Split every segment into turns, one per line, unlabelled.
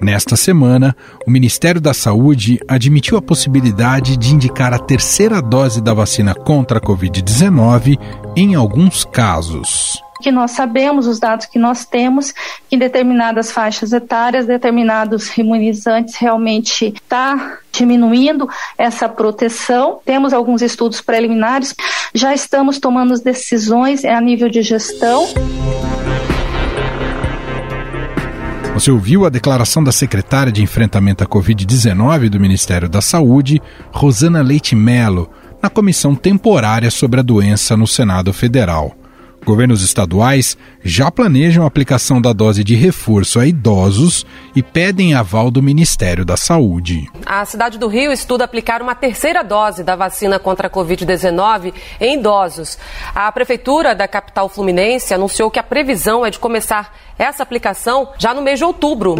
Nesta semana, o Ministério da Saúde admitiu a possibilidade de indicar a terceira dose da vacina contra a Covid-19 em alguns casos
que nós sabemos, os dados que nós temos, que em determinadas faixas etárias, determinados imunizantes realmente está diminuindo essa proteção. Temos alguns estudos preliminares, já estamos tomando decisões a nível de gestão.
Você ouviu a declaração da secretária de enfrentamento à Covid-19 do Ministério da Saúde, Rosana Leite Melo, na comissão temporária sobre a doença no Senado Federal. Governos estaduais já planejam a aplicação da dose de reforço a idosos e pedem aval do Ministério da Saúde.
A cidade do Rio estuda aplicar uma terceira dose da vacina contra a Covid-19 em idosos. A prefeitura da capital fluminense anunciou que a previsão é de começar essa aplicação já no mês de outubro.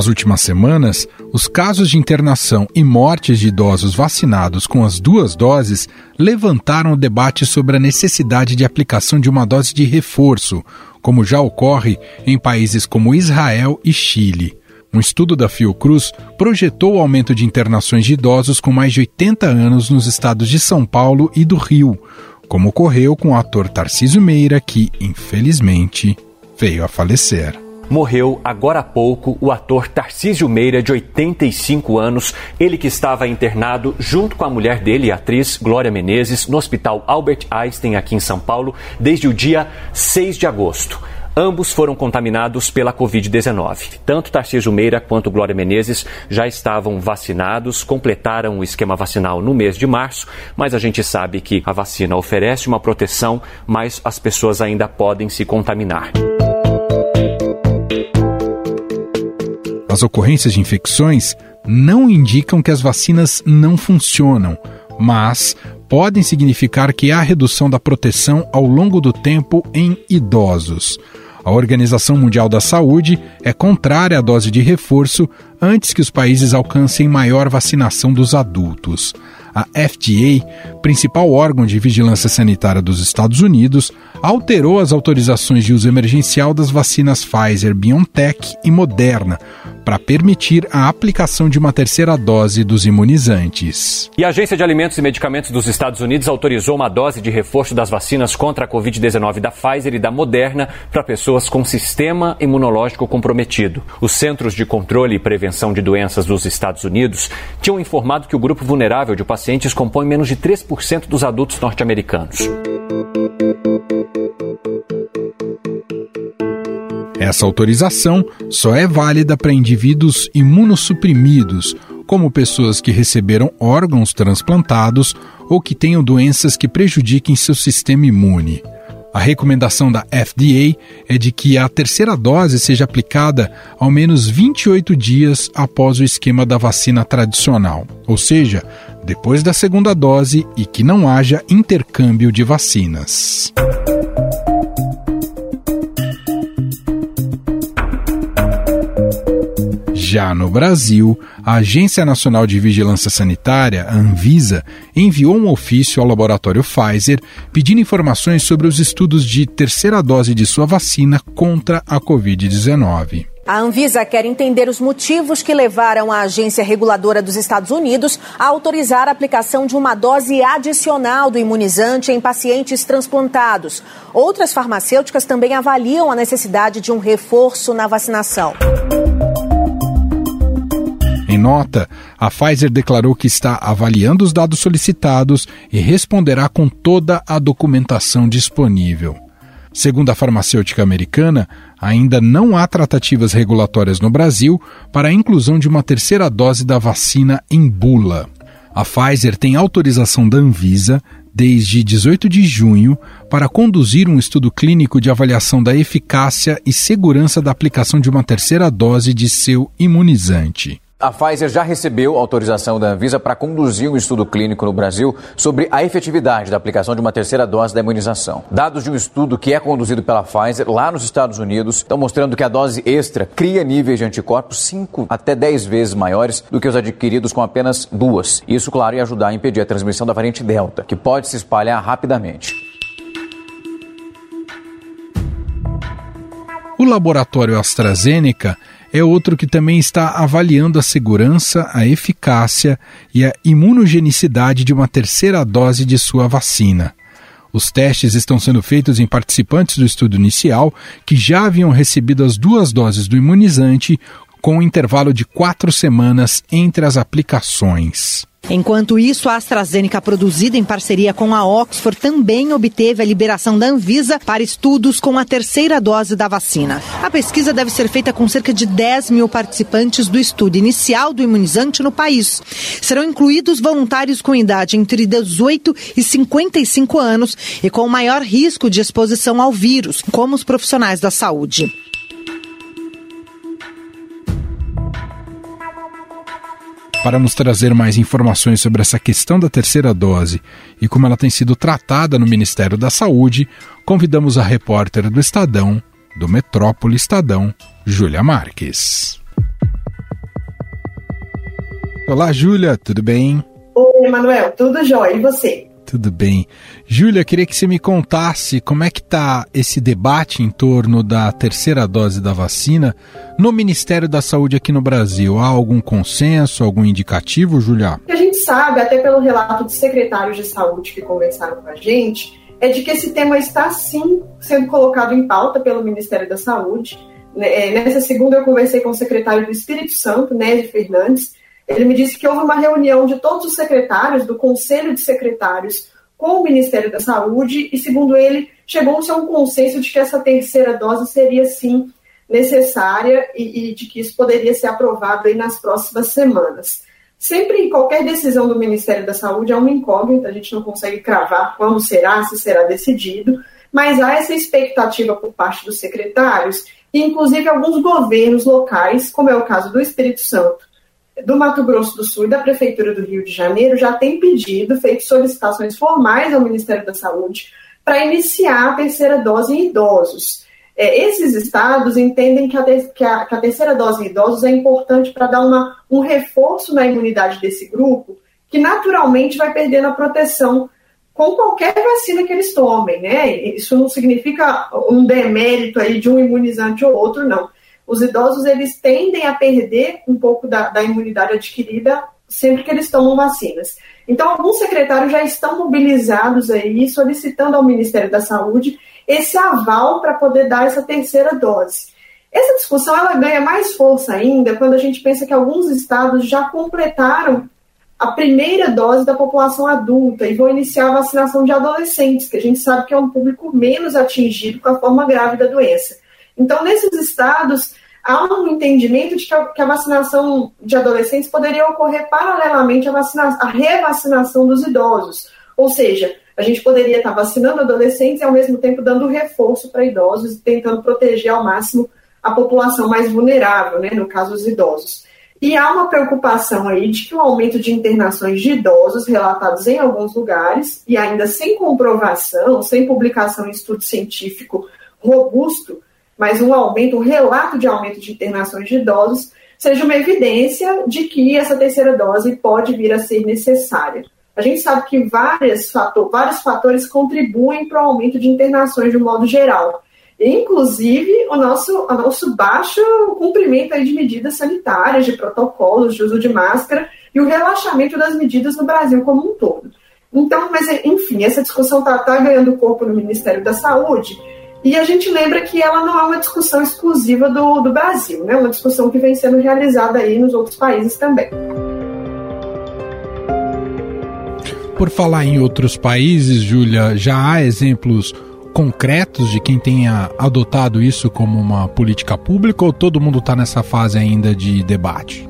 Nas últimas semanas, os casos de internação e mortes de idosos vacinados com as duas doses levantaram o debate sobre a necessidade de aplicação de uma dose de reforço, como já ocorre em países como Israel e Chile. Um estudo da Fiocruz projetou o aumento de internações de idosos com mais de 80 anos nos estados de São Paulo e do Rio, como ocorreu com o ator Tarcísio Meira, que, infelizmente, veio a falecer
morreu agora há pouco o ator Tarcísio Meira, de 85 anos, ele que estava internado junto com a mulher dele, a atriz Glória Menezes, no Hospital Albert Einstein, aqui em São Paulo, desde o dia 6 de agosto. Ambos foram contaminados pela Covid-19. Tanto Tarcísio Meira quanto Glória Menezes já estavam vacinados, completaram o esquema vacinal no mês de março, mas a gente sabe que a vacina oferece uma proteção, mas as pessoas ainda podem se contaminar.
As ocorrências de infecções não indicam que as vacinas não funcionam, mas podem significar que há redução da proteção ao longo do tempo em idosos. A Organização Mundial da Saúde é contrária à dose de reforço antes que os países alcancem maior vacinação dos adultos. A FDA, principal órgão de vigilância sanitária dos Estados Unidos, alterou as autorizações de uso emergencial das vacinas Pfizer, BioNTech e Moderna para permitir a aplicação de uma terceira dose dos imunizantes.
E a Agência de Alimentos e Medicamentos dos Estados Unidos autorizou uma dose de reforço das vacinas contra a Covid-19 da Pfizer e da Moderna para pessoas com sistema imunológico comprometido. Os Centros de Controle e Prevenção de Doenças dos Estados Unidos tinham informado que o grupo vulnerável de pacientes compõe menos de 3% dos adultos norte-americanos.
Essa autorização só é válida para indivíduos imunossuprimidos, como pessoas que receberam órgãos transplantados ou que tenham doenças que prejudiquem seu sistema imune. A recomendação da FDA é de que a terceira dose seja aplicada ao menos 28 dias após o esquema da vacina tradicional, ou seja, depois da segunda dose e que não haja intercâmbio de vacinas. Já no Brasil, a Agência Nacional de Vigilância Sanitária, a Anvisa, enviou um ofício ao laboratório Pfizer pedindo informações sobre os estudos de terceira dose de sua vacina contra a Covid-19.
A Anvisa quer entender os motivos que levaram a agência reguladora dos Estados Unidos a autorizar a aplicação de uma dose adicional do imunizante em pacientes transplantados. Outras farmacêuticas também avaliam a necessidade de um reforço na vacinação.
Nota, a Pfizer declarou que está avaliando os dados solicitados e responderá com toda a documentação disponível. Segundo a farmacêutica americana, ainda não há tratativas regulatórias no Brasil para a inclusão de uma terceira dose da vacina em bula. A Pfizer tem autorização da Anvisa desde 18 de junho para conduzir um estudo clínico de avaliação da eficácia e segurança da aplicação de uma terceira dose de seu imunizante.
A Pfizer já recebeu autorização da Anvisa para conduzir um estudo clínico no Brasil sobre a efetividade da aplicação de uma terceira dose da imunização. Dados de um estudo que é conduzido pela Pfizer lá nos Estados Unidos estão mostrando que a dose extra cria níveis de anticorpos 5 até 10 vezes maiores do que os adquiridos com apenas duas. Isso, claro, ia ajudar a impedir a transmissão da variante Delta, que pode se espalhar rapidamente.
O laboratório AstraZeneca é outro que também está avaliando a segurança, a eficácia e a imunogenicidade de uma terceira dose de sua vacina. Os testes estão sendo feitos em participantes do estudo inicial que já haviam recebido as duas doses do imunizante, com um intervalo de quatro semanas entre as aplicações.
Enquanto isso, a AstraZeneca, produzida em parceria com a Oxford, também obteve a liberação da Anvisa para estudos com a terceira dose da vacina. A pesquisa deve ser feita com cerca de 10 mil participantes do estudo inicial do imunizante no país. Serão incluídos voluntários com idade entre 18 e 55 anos e com maior risco de exposição ao vírus, como os profissionais da saúde.
Para nos trazer mais informações sobre essa questão da terceira dose e como ela tem sido tratada no Ministério da Saúde, convidamos a repórter do Estadão, do Metrópole Estadão, Júlia Marques. Olá, Júlia, tudo bem?
Oi, Emanuel, tudo jóia. E você?
Tudo bem. Júlia, queria que você me contasse como é que está esse debate em torno da terceira dose da vacina no Ministério da Saúde aqui no Brasil. Há algum consenso, algum indicativo, Júlia?
A gente sabe, até pelo relato de secretários de saúde que conversaram com a gente, é de que esse tema está sim sendo colocado em pauta pelo Ministério da Saúde. Né, é, nessa segunda eu conversei com o secretário do Espírito Santo, Nézio Fernandes, ele me disse que houve uma reunião de todos os secretários, do Conselho de Secretários, com o Ministério da Saúde, e, segundo ele, chegou-se a um consenso de que essa terceira dose seria, sim, necessária e, e de que isso poderia ser aprovado aí nas próximas semanas. Sempre em qualquer decisão do Ministério da Saúde há uma incógnita, a gente não consegue cravar quando será, se será decidido, mas há essa expectativa por parte dos secretários e, inclusive, alguns governos locais, como é o caso do Espírito Santo do Mato Grosso do Sul e da Prefeitura do Rio de Janeiro já tem pedido, feito solicitações formais ao Ministério da Saúde para iniciar a terceira dose em idosos. É, esses estados entendem que a, que, a, que a, terceira dose em idosos é importante para dar uma, um reforço na imunidade desse grupo, que naturalmente vai perdendo a proteção com qualquer vacina que eles tomem, né? Isso não significa um demérito aí de um imunizante ou outro, não os idosos eles tendem a perder um pouco da, da imunidade adquirida sempre que eles tomam vacinas. Então, alguns secretários já estão mobilizados aí, solicitando ao Ministério da Saúde esse aval para poder dar essa terceira dose. Essa discussão ela ganha mais força ainda quando a gente pensa que alguns estados já completaram a primeira dose da população adulta e vão iniciar a vacinação de adolescentes, que a gente sabe que é um público menos atingido com a forma grave da doença. Então, nesses estados, há um entendimento de que a, vacinação de adolescentes poderia ocorrer paralelamente à, à revacinação dos idosos. Ou seja, a gente poderia estar vacinando adolescentes e, ao mesmo tempo, dando reforço para idosos e tentando proteger ao máximo a população mais vulnerável, né, no caso, os idosos. E há uma preocupação aí de que o aumento de internações de idosos relatados em alguns lugares, e ainda sem comprovação, sem publicação em estudo científico robusto, mas um aumento, um relato de aumento de internações de idosos, seja uma evidência de que essa terceira dose pode vir a ser necessária. A gente sabe que vários, fator, vários fatores contribuem para o aumento de internações de um modo geral. Inclusive o nosso, o nosso baixo cumprimento de medidas sanitárias, de protocolos de uso de máscara e o relaxamento das medidas no Brasil como um todo. Então, mas enfim, essa discussão está tá ganhando corpo no Ministério da Saúde e a gente lembra que ela não é uma discussão exclusiva do, do Brasil, né? uma discussão que vem sendo realizada aí nos outros países também.
Por falar em outros países, Júlia, já há exemplos concretos de quem tenha adotado isso como uma política pública ou todo mundo está nessa fase ainda de debate?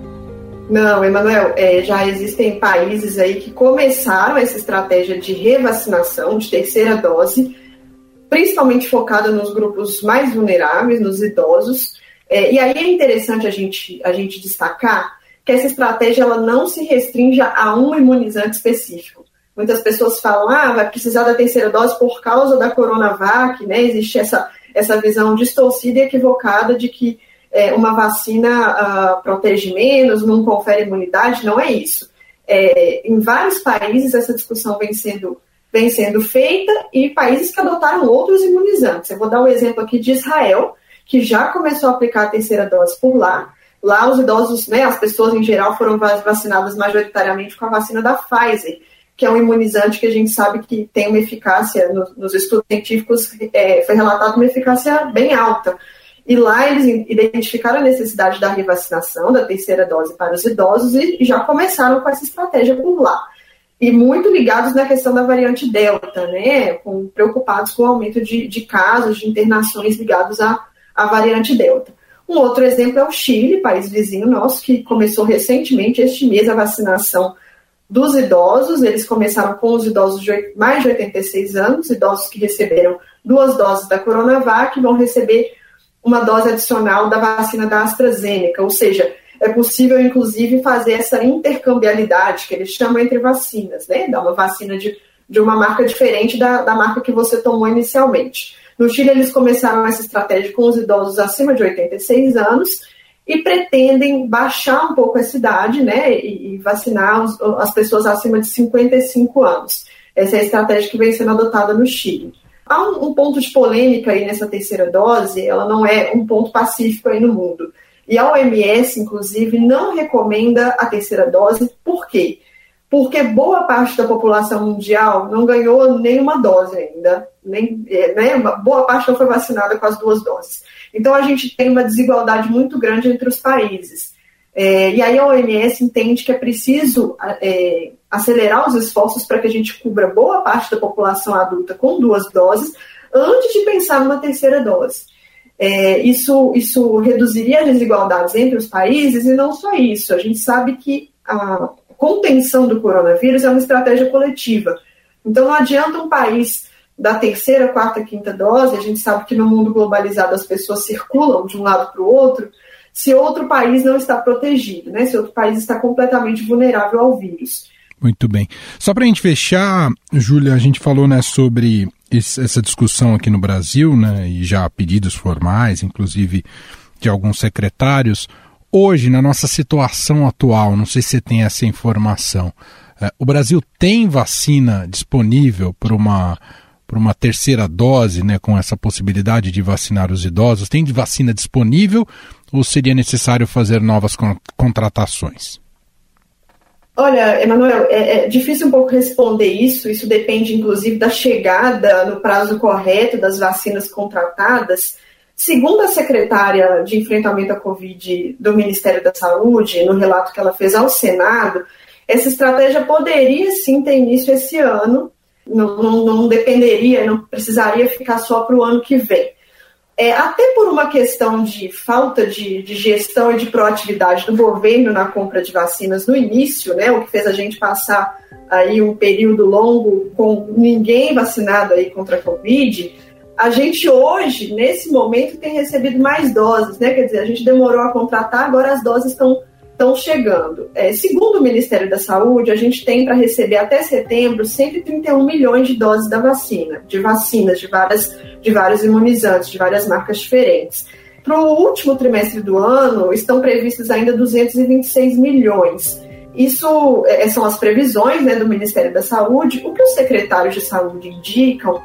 Não, Emanuel, é, já existem países aí que começaram essa estratégia de revacinação, de terceira dose, principalmente focada nos grupos mais vulneráveis, nos idosos. É, e aí é interessante a gente, a gente destacar que essa estratégia ela não se restringe a um imunizante específico. Muitas pessoas falam, ah, vai precisar da terceira dose por causa da Coronavac, né? Existe essa, essa visão distorcida e equivocada de que é, uma vacina uh, protege menos, não confere imunidade, não é isso. É, em vários países essa discussão vem sendo vem sendo feita e países que adotaram outros imunizantes. Eu vou dar o um exemplo aqui de Israel, que já começou a aplicar a terceira dose por lá. Lá, os idosos, né, as pessoas em geral, foram vacinadas majoritariamente com a vacina da Pfizer, que é um imunizante que a gente sabe que tem uma eficácia, no, nos estudos científicos, é, foi relatado uma eficácia bem alta. E lá eles identificaram a necessidade da revacinação, da terceira dose para os idosos, e já começaram com essa estratégia por lá. E muito ligados na questão da variante Delta, né? Com, preocupados com o aumento de, de casos, de internações ligados à, à variante Delta. Um outro exemplo é o Chile, país vizinho nosso, que começou recentemente, este mês, a vacinação dos idosos. Eles começaram com os idosos de mais de 86 anos, idosos que receberam duas doses da Coronavac, vão receber uma dose adicional da vacina da AstraZeneca, ou seja, é possível, inclusive, fazer essa intercambialidade que eles chamam entre vacinas, né? Dar uma vacina de, de uma marca diferente da, da marca que você tomou inicialmente. No Chile, eles começaram essa estratégia com os idosos acima de 86 anos e pretendem baixar um pouco essa idade, né, e, e vacinar os, as pessoas acima de 55 anos. Essa é a estratégia que vem sendo adotada no Chile. Há um, um ponto de polêmica aí nessa terceira dose, ela não é um ponto pacífico aí no mundo. E a OMS, inclusive, não recomenda a terceira dose. Por quê? porque boa parte da população mundial não ganhou nenhuma dose ainda, nem, é, né, boa parte não foi vacinada com as duas doses. Então a gente tem uma desigualdade muito grande entre os países. É, e aí a OMS entende que é preciso é, acelerar os esforços para que a gente cubra boa parte da população adulta com duas doses, antes de pensar numa terceira dose. É, isso, isso reduziria as desigualdades entre os países, e não só isso, a gente sabe que a, contenção do coronavírus é uma estratégia coletiva. Então não adianta um país da terceira, quarta, quinta dose, a gente sabe que no mundo globalizado as pessoas circulam de um lado para o outro, se outro país não está protegido, né? se outro país está completamente vulnerável ao vírus.
Muito bem. Só para a gente fechar, Júlia, a gente falou né, sobre essa discussão aqui no Brasil, né, e já pedidos formais, inclusive de alguns secretários. Hoje, na nossa situação atual, não sei se você tem essa informação, é, o Brasil tem vacina disponível para uma, para uma terceira dose, né, com essa possibilidade de vacinar os idosos? Tem vacina disponível ou seria necessário fazer novas contratações?
Olha, Emanuel, é, é, difícil um pouco responder isso. Isso depende, inclusive, da chegada no prazo correto das vacinas contratadas. Segundo a secretária de enfrentamento à Covid do Ministério da Saúde, no relato que ela fez ao Senado, essa estratégia poderia sim ter início esse ano, não, não, não dependeria, não precisaria ficar só para o ano que vem. É, até por uma questão de falta de, de, gestão e de proatividade do governo na compra de vacinas no início, né, o que fez a gente passar aí um período longo com ninguém vacinado aí contra a Covid, a gente hoje, nesse momento, tem recebido mais doses, né? Quer dizer, a gente demorou a contratar, agora as doses estão estão chegando. É, segundo o Ministério da Saúde, a gente tem para receber até setembro 131 milhões de doses da vacina, de vacinas de várias de vários imunizantes, de várias marcas diferentes. Para o último trimestre do ano, estão previstos ainda 226 milhões. Isso é, são as previsões né, do Ministério da Saúde. O que os secretários de saúde indicam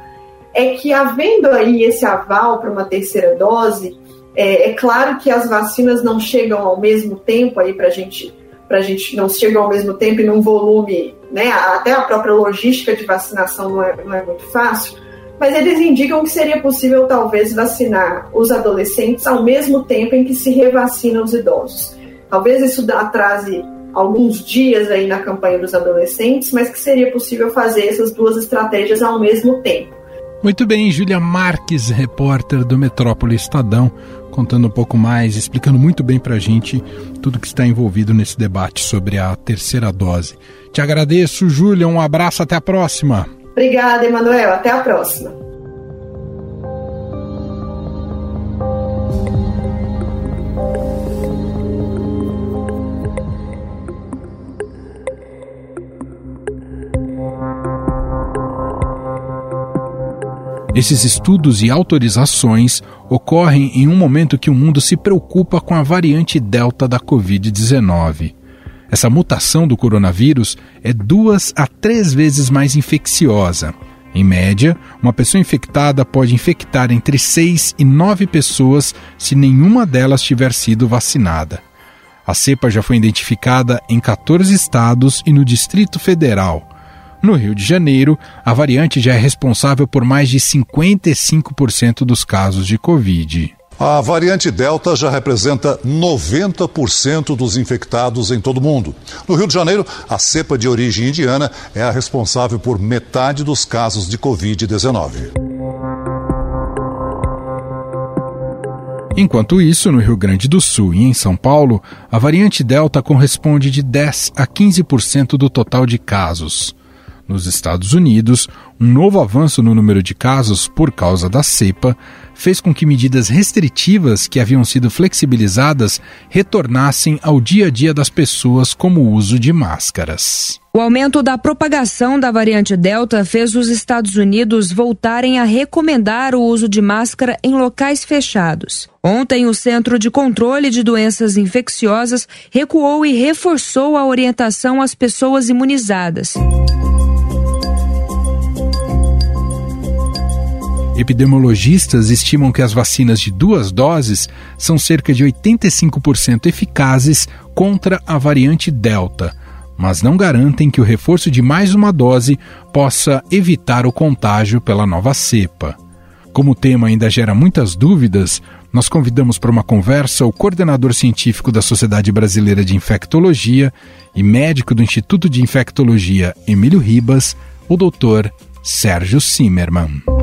é que, havendo aí esse aval para uma terceira dose, é, é, claro que as vacinas não chegam ao mesmo tempo aí para gente, a gente não chegam ao mesmo tempo e num volume, né? Até a própria logística de vacinação não é, não é muito fácil, mas eles indicam que seria possível talvez vacinar os adolescentes ao mesmo tempo em que se revacina os idosos. Talvez isso atrase alguns dias aí na campanha dos adolescentes, mas que seria possível fazer essas duas estratégias ao mesmo tempo.
Muito bem, Júlia Marques, repórter do Metrópole Estadão, contando um pouco mais, explicando muito bem para a gente tudo que está envolvido nesse debate sobre a terceira dose. Te agradeço, Júlia, um abraço, até a próxima.
Obrigada, Emanuel, até a próxima.
Esses estudos e autorizações ocorrem em um momento que o mundo se preocupa com a variante Delta da Covid-19. Essa mutação do coronavírus é duas a três vezes mais infecciosa. Em média, uma pessoa infectada pode infectar entre 6 e 9 pessoas se nenhuma delas tiver sido vacinada. A cepa já foi identificada em 14 estados e no Distrito Federal. No Rio de Janeiro, a variante já é responsável por mais de 55% dos casos de Covid.
A variante Delta já representa 90% dos infectados em todo o mundo. No Rio de Janeiro, a cepa de origem indiana é a responsável por metade dos casos de Covid-19.
Enquanto isso, no Rio Grande do Sul e em São Paulo, a variante Delta corresponde de 10 a 15% do total de casos. Nos Estados Unidos, um novo avanço no número de casos por causa da cepa fez com que medidas restritivas que haviam sido flexibilizadas retornassem ao dia a dia das pessoas, como o uso de máscaras.
O aumento da propagação da variante Delta fez os Estados Unidos voltarem a recomendar o uso de máscara em locais fechados. Ontem, o Centro de Controle de Doenças Infecciosas recuou e reforçou a orientação às pessoas imunizadas.
Epidemiologistas estimam que as vacinas de duas doses são cerca de 85% eficazes contra a variante Delta, mas não garantem que o reforço de mais uma dose possa evitar o contágio pela nova cepa. Como o tema ainda gera muitas dúvidas, nós convidamos para uma conversa o coordenador científico da Sociedade Brasileira de Infectologia e médico do Instituto de Infectologia Emílio Ribas, o doutor Sérgio Zimmermann.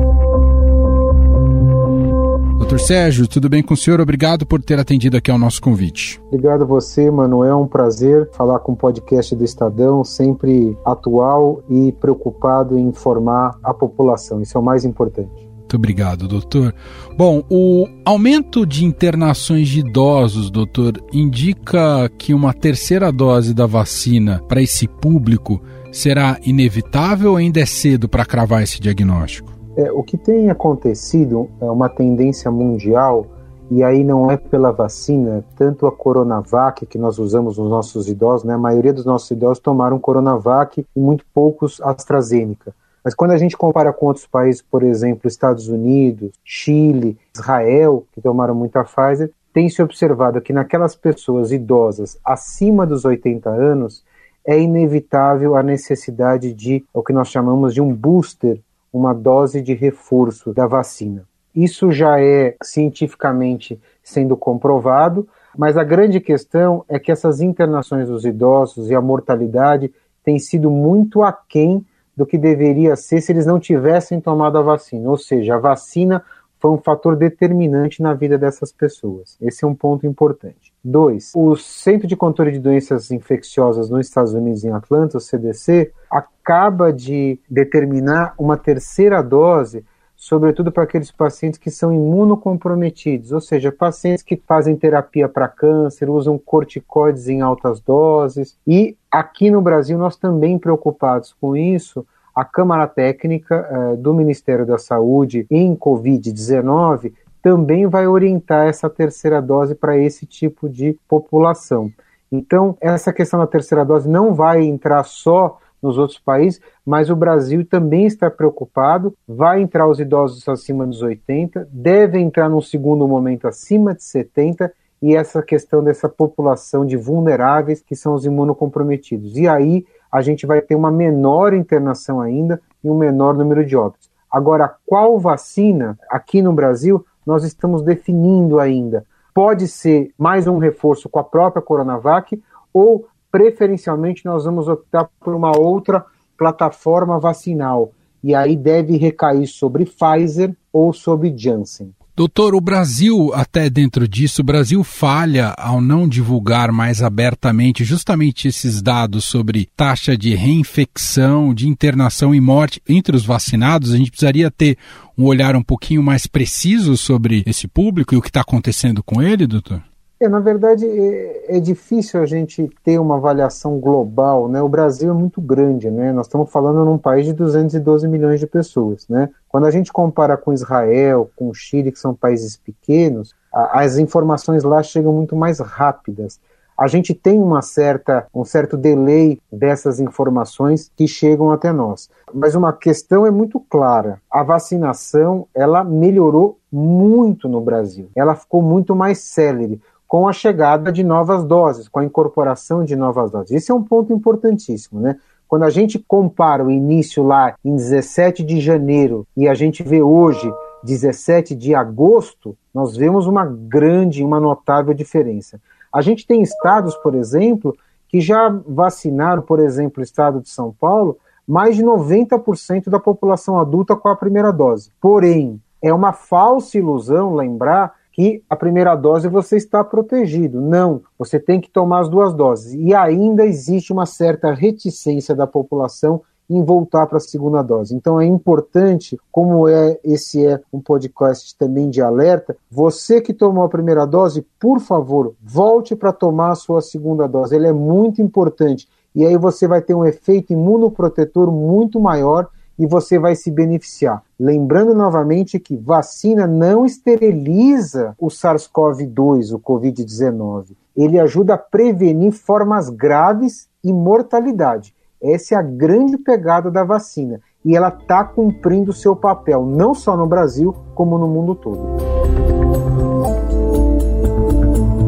Doutor Sérgio, tudo bem com o senhor? Obrigado por ter atendido aqui ao nosso convite.
Obrigado a você, Manuel. É um prazer falar com o podcast do Estadão, sempre atual e preocupado em informar a população. Isso é o mais importante.
Muito obrigado, doutor. Bom, o aumento de internações de idosos, doutor, indica que uma terceira dose da vacina para esse público será inevitável ou ainda é cedo para cravar esse diagnóstico?
É, o que tem acontecido é uma tendência mundial, e aí não é pela vacina, tanto a Coronavac que nós usamos nos nossos idosos, né, a maioria dos nossos idosos tomaram Coronavac e muito poucos AstraZeneca. Mas quando a gente compara com outros países, por exemplo, Estados Unidos, Chile, Israel, que tomaram muita Pfizer, tem se observado que naquelas pessoas idosas acima dos 80 anos é inevitável a necessidade de o que nós chamamos de um booster uma dose de reforço da vacina. Isso já é cientificamente sendo comprovado, mas a grande questão é que essas internações dos idosos e a mortalidade têm sido muito aquém do que deveria ser se eles não tivessem tomado a vacina. Ou seja, a vacina foi um fator determinante na vida dessas pessoas. Esse é um ponto importante. Dois, o Centro de Controle de Doenças Infecciosas nos Estados Unidos, em Atlanta, o CDC, acaba de determinar uma terceira dose sobretudo para aqueles pacientes que são imunocomprometidos, ou seja, pacientes que fazem terapia para câncer, usam corticoides em altas doses. E aqui no Brasil, nós também preocupados com isso, a Câmara Técnica eh, do Ministério da Saúde em Covid-19 também vai orientar essa terceira dose para esse tipo de população. Então, essa questão da terceira dose não vai entrar só nos outros países, mas o Brasil também está preocupado. Vai entrar os idosos acima dos 80, deve entrar num segundo momento acima de 70 e essa questão dessa população de vulneráveis que são os imunocomprometidos. E aí a gente vai ter uma menor internação ainda e um menor número de óbitos. Agora, qual vacina aqui no Brasil nós estamos definindo ainda? Pode ser mais um reforço com a própria Coronavac ou preferencialmente nós vamos optar por uma outra plataforma vacinal e aí deve recair sobre Pfizer ou sobre Janssen.
Doutor, o Brasil, até dentro disso, o Brasil falha ao não divulgar mais abertamente justamente esses dados sobre taxa de reinfecção, de internação e morte entre os vacinados. A gente precisaria ter um olhar um pouquinho mais preciso sobre esse público e o que está acontecendo com ele, doutor?
É, na verdade, é, é, difícil a gente ter uma avaliação global, né? O Brasil é muito grande, né? Nós estamos falando num país de 212 milhões de pessoas, né? Quando a gente compara com Israel, com o Chile, que são países pequenos, a, as informações lá chegam muito mais rápidas. a gente tem uma certa, um certo delay dessas informações que chegam até nós. Mas uma questão é muito clara: a vacinação ela melhorou muito no Brasil. Ela ficou muito mais célere com a chegada de novas doses, com a incorporação de novas doses. Esse é um ponto importantíssimo, né? Quando a gente compara o início lá em 17 de janeiro e a gente vê hoje 17 de agosto, nós vemos uma grande, uma notável diferença. A gente tem estados, por exemplo, que já vacinaram, por exemplo, o estado de São Paulo, mais de 90% da população adulta com a primeira dose. Porém, é uma falsa ilusão lembrar que a primeira dose você está protegido. Não, você tem que tomar as duas doses. E ainda existe uma certa reticência da população em voltar para a segunda dose. Então é importante, como é esse é um podcast também de alerta, você que tomou a primeira dose, por favor, volte para tomar a sua segunda dose. Ele é muito importante e aí você vai ter um efeito imunoprotetor muito maior e você vai se beneficiar. Lembrando novamente que vacina não esteriliza o SARS-CoV-2, o COVID-19. Ele ajuda a prevenir formas graves e mortalidade. Essa é a grande pegada da vacina. E ela está cumprindo seu papel, não só no Brasil, como no mundo todo.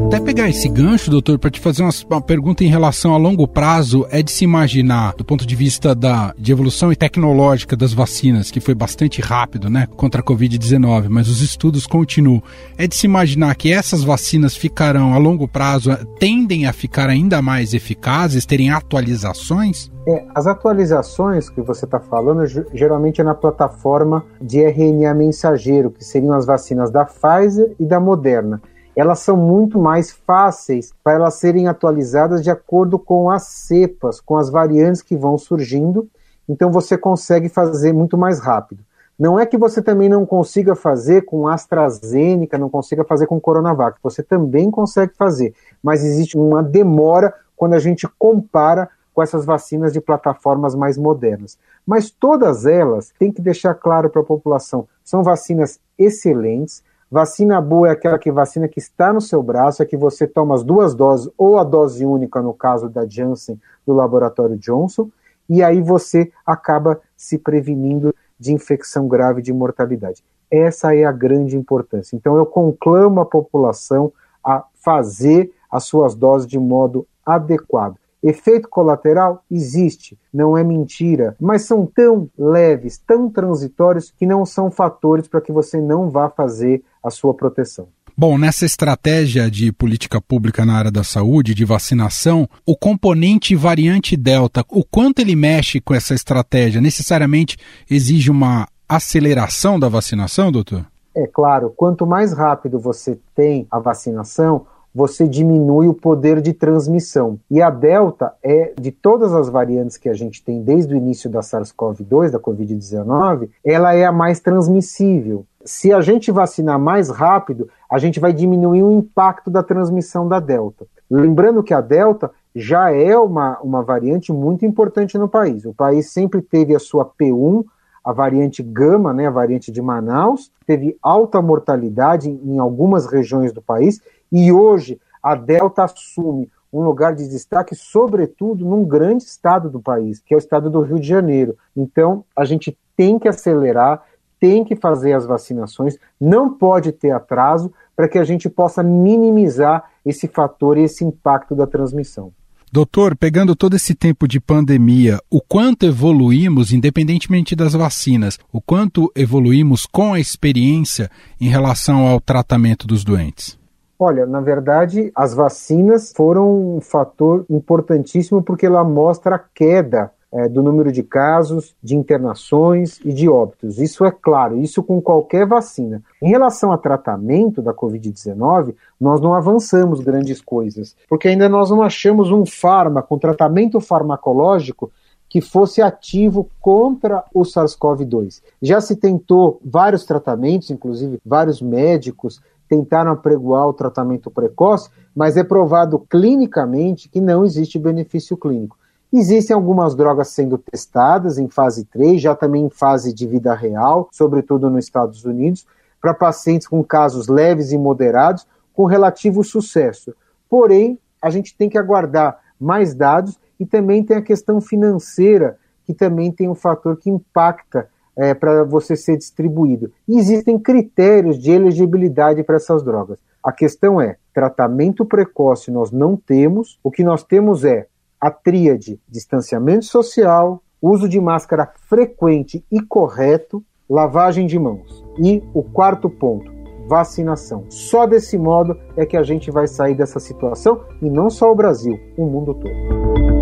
Até pegar esse gancho, doutor, para te fazer uma, uma, pergunta em relação a longo prazo, é de se imaginar, do ponto de vista da, de evolução tecnológica das vacinas, que foi bastante rápido, né, contra a Covid-19, mas os estudos continuam. É de se imaginar que essas vacinas ficarão, a longo prazo, tendem a ficar ainda mais eficazes, terem atualizações?
É, as atualizações que você está falando geralmente é na plataforma de RNA mensageiro, que seriam as vacinas da Pfizer e da Moderna. Elas são muito mais fáceis para elas serem atualizadas de acordo com as cepas, com as variantes que vão surgindo, então você consegue fazer muito mais rápido. Não é que você também não consiga fazer com AstraZeneca, não consiga fazer com Coronavac, você também consegue fazer, mas existe uma demora quando a gente compara com essas vacinas de plataformas mais modernas. Mas todas elas, tem que deixar claro para a população, são vacinas excelentes. Vacina boa é aquela que vacina que está no seu braço, é que você toma as duas doses, ou a dose única, no caso da Janssen, do laboratório Johnson, e aí você acaba se prevenindo de infecção grave de mortalidade. Essa é a grande importância. Então eu conclamo a população a fazer as suas doses de modo adequado. Efeito colateral existe, não é mentira, mas são tão leves, tão transitórios que não são fatores para que você não vá fazer a sua proteção.
Bom, nessa estratégia de política pública na área da saúde, de vacinação, o componente variante Delta, o quanto ele mexe com essa estratégia, necessariamente exige uma aceleração da vacinação, doutor?
É claro, quanto mais rápido você tem a vacinação, você diminui o poder de transmissão. E a Delta é, de todas as variantes que a gente tem desde o início da SARS-CoV-2, da Covid-19, ela é a mais transmissível. Se a gente vacinar mais rápido, a gente vai diminuir o impacto da transmissão da Delta. Lembrando que a Delta já é uma, uma variante muito importante no país. O país sempre teve a sua P1, a variante Gama, né, a variante de Manaus, teve alta mortalidade em, algumas regiões do país e hoje a Delta assume um lugar de destaque, sobretudo num grande estado do país, que é o estado do Rio de Janeiro. Então, a gente tem que acelerar, tem que fazer as vacinações, não pode ter atraso para que a gente possa minimizar esse fator e esse impacto da transmissão.
Doutor, pegando todo esse tempo de pandemia, o quanto evoluímos, independentemente das vacinas, o quanto evoluímos com a experiência em relação ao tratamento dos doentes?
Olha, na verdade, as vacinas foram um fator importantíssimo porque ela mostra a queda é, do número de casos, de internações e de óbitos. Isso é claro, isso com qualquer vacina. Em relação ao tratamento da Covid-19, nós não avançamos grandes coisas, porque ainda nós não achamos um fármaco, um tratamento farmacológico que fosse ativo contra o SARS-CoV-2. Já se tentou vários tratamentos, inclusive vários médicos tentaram apregoar o tratamento precoce, mas é provado clinicamente que não existe benefício clínico. Existem algumas drogas sendo testadas em fase 3, já também em fase de vida real, sobretudo nos Estados Unidos, para pacientes com casos leves e moderados, com relativo sucesso. Porém, a gente tem que aguardar mais dados e também tem a questão financeira, que também tem um fator que impacta é, para você ser distribuído. E existem critérios de elegibilidade para essas drogas. A questão é: tratamento precoce nós não temos, o que nós temos é a tríade distanciamento social, uso de máscara frequente e correto, lavagem de mãos. E o quarto ponto, vacinação. Só desse modo é que a gente vai sair dessa situação e não só o Brasil, o mundo todo.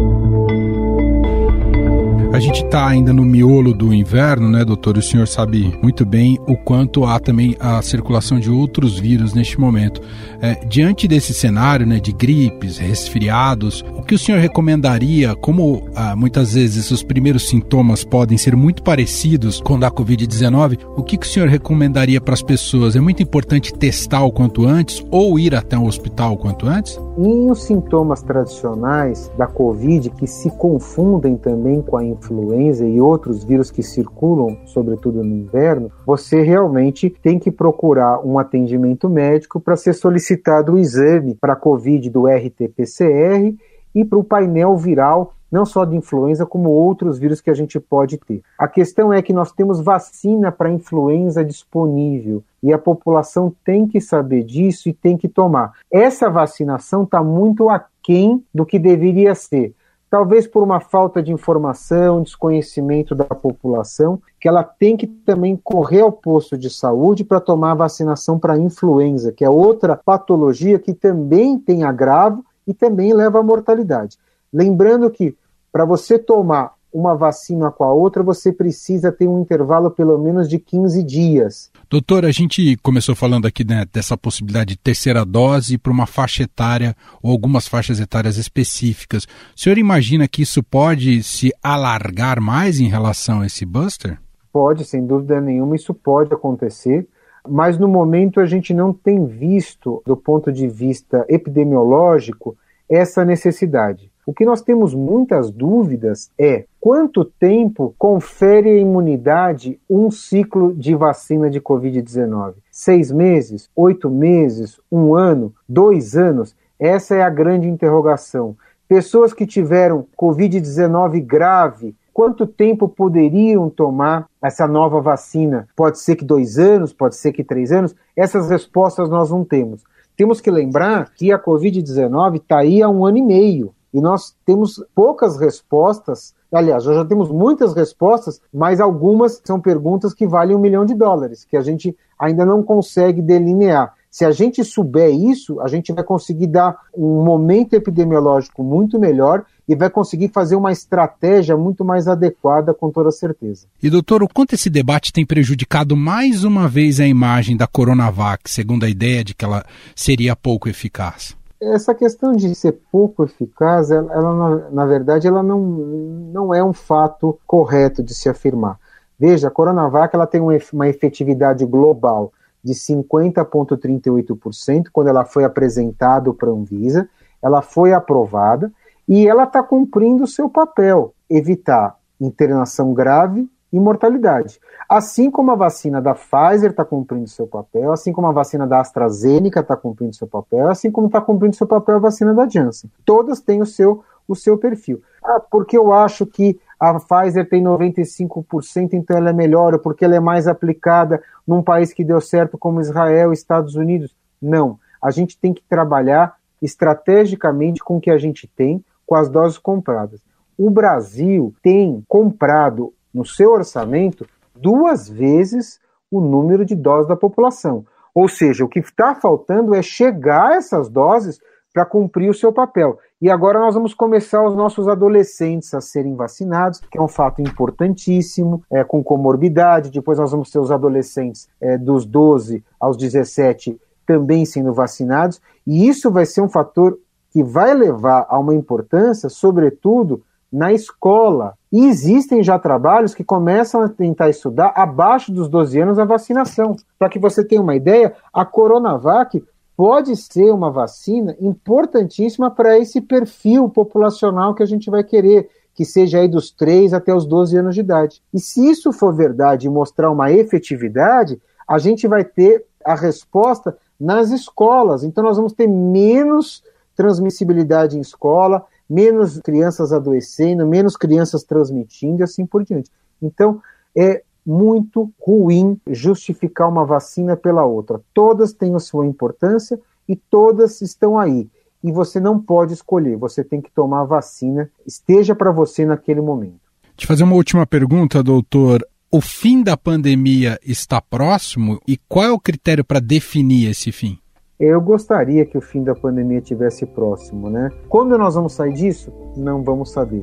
A gente está ainda no miolo do inverno, né, doutor? O senhor sabe muito bem o quanto há também a circulação de outros vírus neste momento. É, diante desse cenário, né, de gripes, resfriados, o que o senhor recomendaria, como ah, muitas vezes os primeiros sintomas podem ser muito parecidos com da Covid-19, o que, que o senhor recomendaria para as pessoas? É muito importante testar o quanto antes ou ir até um hospital o quanto antes?
E os sintomas tradicionais da Covid, que se confundem também com a infecção, influenza e outros vírus que circulam, sobretudo no inverno, você realmente tem que procurar um atendimento médico para ser solicitado o exame para COVID do RT-PCR e para o painel viral não só de influenza, como outros vírus que a gente pode ter. A questão é que nós temos vacina para influenza disponível e a população tem que saber disso e tem que tomar. Essa vacinação está muito aquém do que deveria ser talvez por uma falta de informação, desconhecimento da população, que ela tem que também correr ao posto de saúde para tomar a vacinação para influenza, que é outra patologia que também tem agravo e também leva à mortalidade. Lembrando que para você tomar uma vacina com a outra, você precisa ter um intervalo pelo menos de 15 dias.
Doutor, a gente começou falando aqui né, dessa possibilidade de terceira dose para uma faixa etária ou algumas faixas etárias específicas. O senhor imagina que isso pode se alargar mais em relação a esse buster?
Pode, sem dúvida nenhuma, isso pode acontecer. Mas no momento a gente não tem visto, do ponto de vista epidemiológico, essa necessidade. O que nós temos muitas dúvidas é quanto tempo confere a imunidade um ciclo de vacina de Covid-19? Seis meses? Oito meses? Um ano? Dois anos? Essa é a grande interrogação. Pessoas que tiveram Covid-19 grave, quanto tempo poderiam tomar essa nova vacina? Pode ser que dois anos, pode ser que três anos? Essas respostas nós não temos. Temos que lembrar que a Covid-19 está aí há um ano e meio e nós temos poucas respostas. Aliás, nós já temos muitas respostas, mas algumas são perguntas que valem um milhão de dólares, que a gente ainda não consegue delinear. Se a gente souber isso, a gente vai conseguir dar um momento epidemiológico muito melhor e vai conseguir fazer uma estratégia muito mais adequada, com toda certeza.
E, doutor, o quanto esse debate tem prejudicado mais uma vez a imagem da Coronavac, segundo a ideia de que ela seria pouco eficaz?
Essa questão de ser pouco eficaz, ela, ela na, verdade, ela não, não é um fato correto de se afirmar. Veja, a Coronavac ela tem uma efetividade global de 50,38% quando ela foi apresentada para a Anvisa, ela foi aprovada e ela está cumprindo o seu papel, evitar internação grave e mortalidade. Assim como a vacina da Pfizer está cumprindo seu papel, assim como a vacina da AstraZeneca está cumprindo seu papel, assim como está cumprindo seu papel a vacina da Janssen. Todas têm o seu, o seu perfil. Ah, porque eu acho que a Pfizer tem 95%, então ela é melhor, porque ela é mais aplicada num país que deu certo como Israel Estados Unidos. Não. A gente tem que trabalhar estrategicamente com o que a gente tem, com as doses compradas. O Brasil tem comprado no seu orçamento duas vezes o número de doses da população. Ou seja, o que está faltando é chegar essas doses para cumprir o seu papel. E agora nós vamos começar os nossos adolescentes a serem vacinados, que é um fato importantíssimo, é, com comorbidade. Depois nós vamos ter os adolescentes é, dos 12 aos 17 também sendo vacinados. E isso vai ser um fator que vai levar a uma importância, sobretudo, na escola. E existem já trabalhos que começam a tentar estudar abaixo dos 12 anos a vacinação. Para que você tenha uma ideia, a Coronavac pode ser uma vacina importantíssima para esse perfil populacional que a gente vai querer, que seja aí dos 3 até os 12 anos de idade. E se isso for verdade e mostrar uma efetividade, a gente vai ter a resposta nas escolas. Então nós vamos ter menos transmissibilidade em escola, menos crianças adoecendo, menos crianças transmitindo e assim por diante. Então, é muito ruim justificar uma vacina pela outra. Todas têm a sua importância e todas estão aí. E você não pode escolher, você tem que tomar a vacina, esteja para você naquele momento.
Te fazer uma última pergunta, doutor. O fim da pandemia está próximo e qual é o critério para definir esse fim?
Eu gostaria que o fim da pandemia tivesse próximo, né? Quando nós vamos sair disso? Não vamos saber.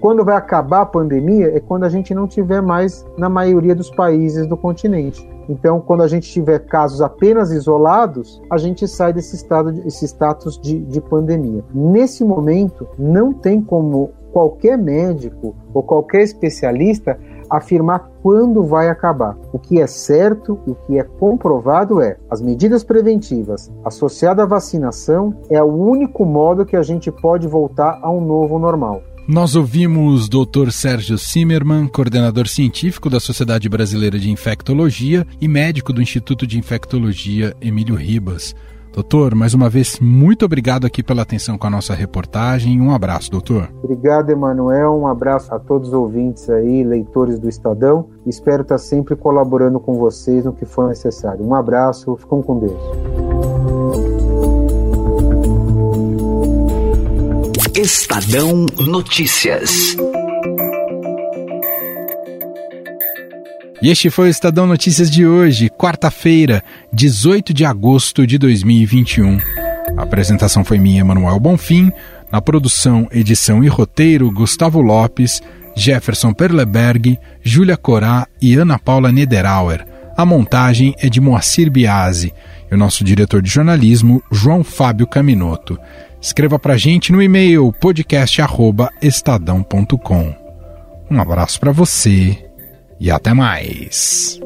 Quando vai acabar a pandemia é quando a gente não tiver mais na maioria dos países do continente. Então, quando a gente tiver casos apenas isolados, a gente sai desse, estado, esse status de, de pandemia. Nesse momento, não tem como qualquer médico ou qualquer especialista afirmar quando vai acabar. O que é certo e o que é comprovado é as medidas preventivas associadas à vacinação é o único modo que a gente pode voltar a um novo normal.
Nós ouvimos Dr. Sérgio Zimmermann, coordenador científico da Sociedade Brasileira de Infectologia e médico do Instituto de Infectologia Emílio Ribas. Doutor, mais uma vez, muito obrigado aqui pela atenção com a nossa reportagem. Um abraço, doutor.
Obrigado, Emanuel. Um abraço a todos os ouvintes aí, leitores do Estadão. Espero estar sempre colaborando com vocês no que for necessário. Um abraço, ficam com Deus.
Estadão Notícias.
E este foi o Estadão Notícias de hoje, quarta-feira, 18 de agosto de 2021. A apresentação foi minha, Manuel Bonfim. Na produção, edição e roteiro, Gustavo Lopes, Jefferson Perleberg, Júlia Corá e Ana Paula Niederauer. A montagem é de Moacir Biasi e o nosso diretor de jornalismo, João Fábio Caminoto. Escreva para gente no e-mail podcast@estadão.com. Um abraço para você e até mais.